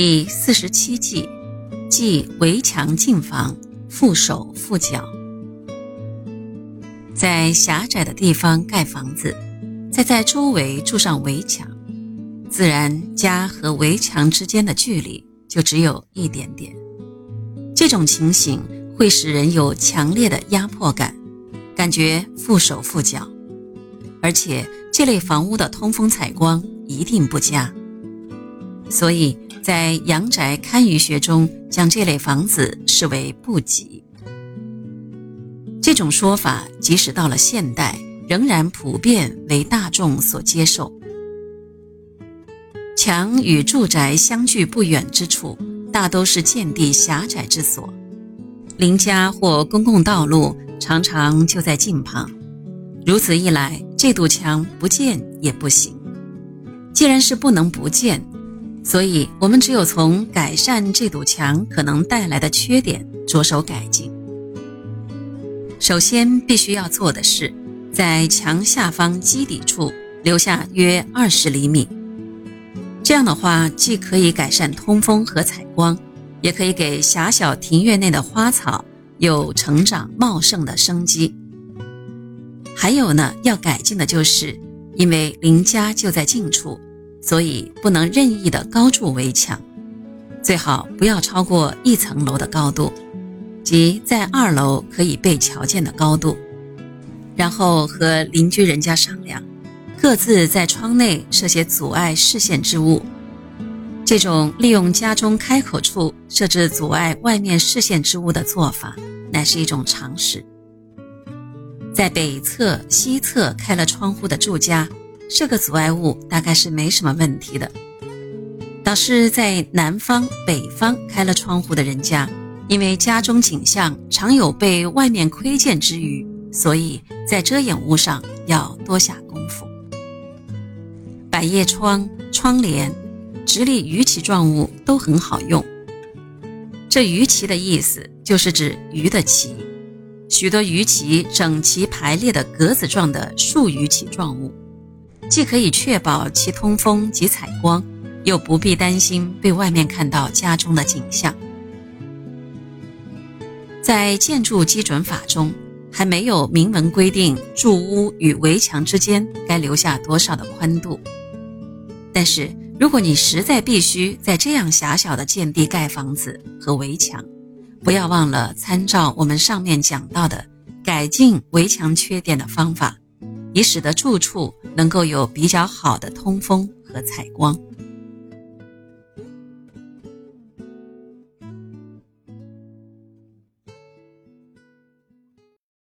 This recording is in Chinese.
第四十七计，即围墙进房，缚手缚脚。在狭窄的地方盖房子，再在周围筑上围墙，自然家和围墙之间的距离就只有一点点。这种情形会使人有强烈的压迫感，感觉缚手缚脚，而且这类房屋的通风采光一定不佳，所以。在阳宅堪舆学中，将这类房子视为不吉。这种说法即使到了现代，仍然普遍为大众所接受。墙与住宅相距不远之处，大都是见地狭窄之所，邻家或公共道路常常就在近旁。如此一来，这堵墙不见也不行。既然是不能不见，所以，我们只有从改善这堵墙可能带来的缺点着手改进。首先，必须要做的是，在墙下方基底处留下约二十厘米。这样的话，既可以改善通风和采光，也可以给狭小庭院内的花草有成长茂盛的生机。还有呢，要改进的就是，因为邻家就在近处。所以不能任意的高筑围墙，最好不要超过一层楼的高度，即在二楼可以被瞧见的高度。然后和邻居人家商量，各自在窗内设些阻碍视线之物。这种利用家中开口处设置阻碍外面视线之物的做法，乃是一种常识。在北侧、西侧开了窗户的住家。这个阻碍物大概是没什么问题的，倒是在南方、北方开了窗户的人家，因为家中景象常有被外面窥见之余，所以在遮掩物上要多下功夫。百叶窗、窗帘、直立鱼鳍状物都很好用。这鱼鳍的意思就是指鱼的鳍，许多鱼鳍整齐排列的格子状的竖鱼鳍状物。既可以确保其通风及采光，又不必担心被外面看到家中的景象。在建筑基准法中，还没有明文规定住屋与围墙之间该留下多少的宽度。但是，如果你实在必须在这样狭小的建地盖房子和围墙，不要忘了参照我们上面讲到的改进围墙缺点的方法。以使得住处能够有比较好的通风和采光。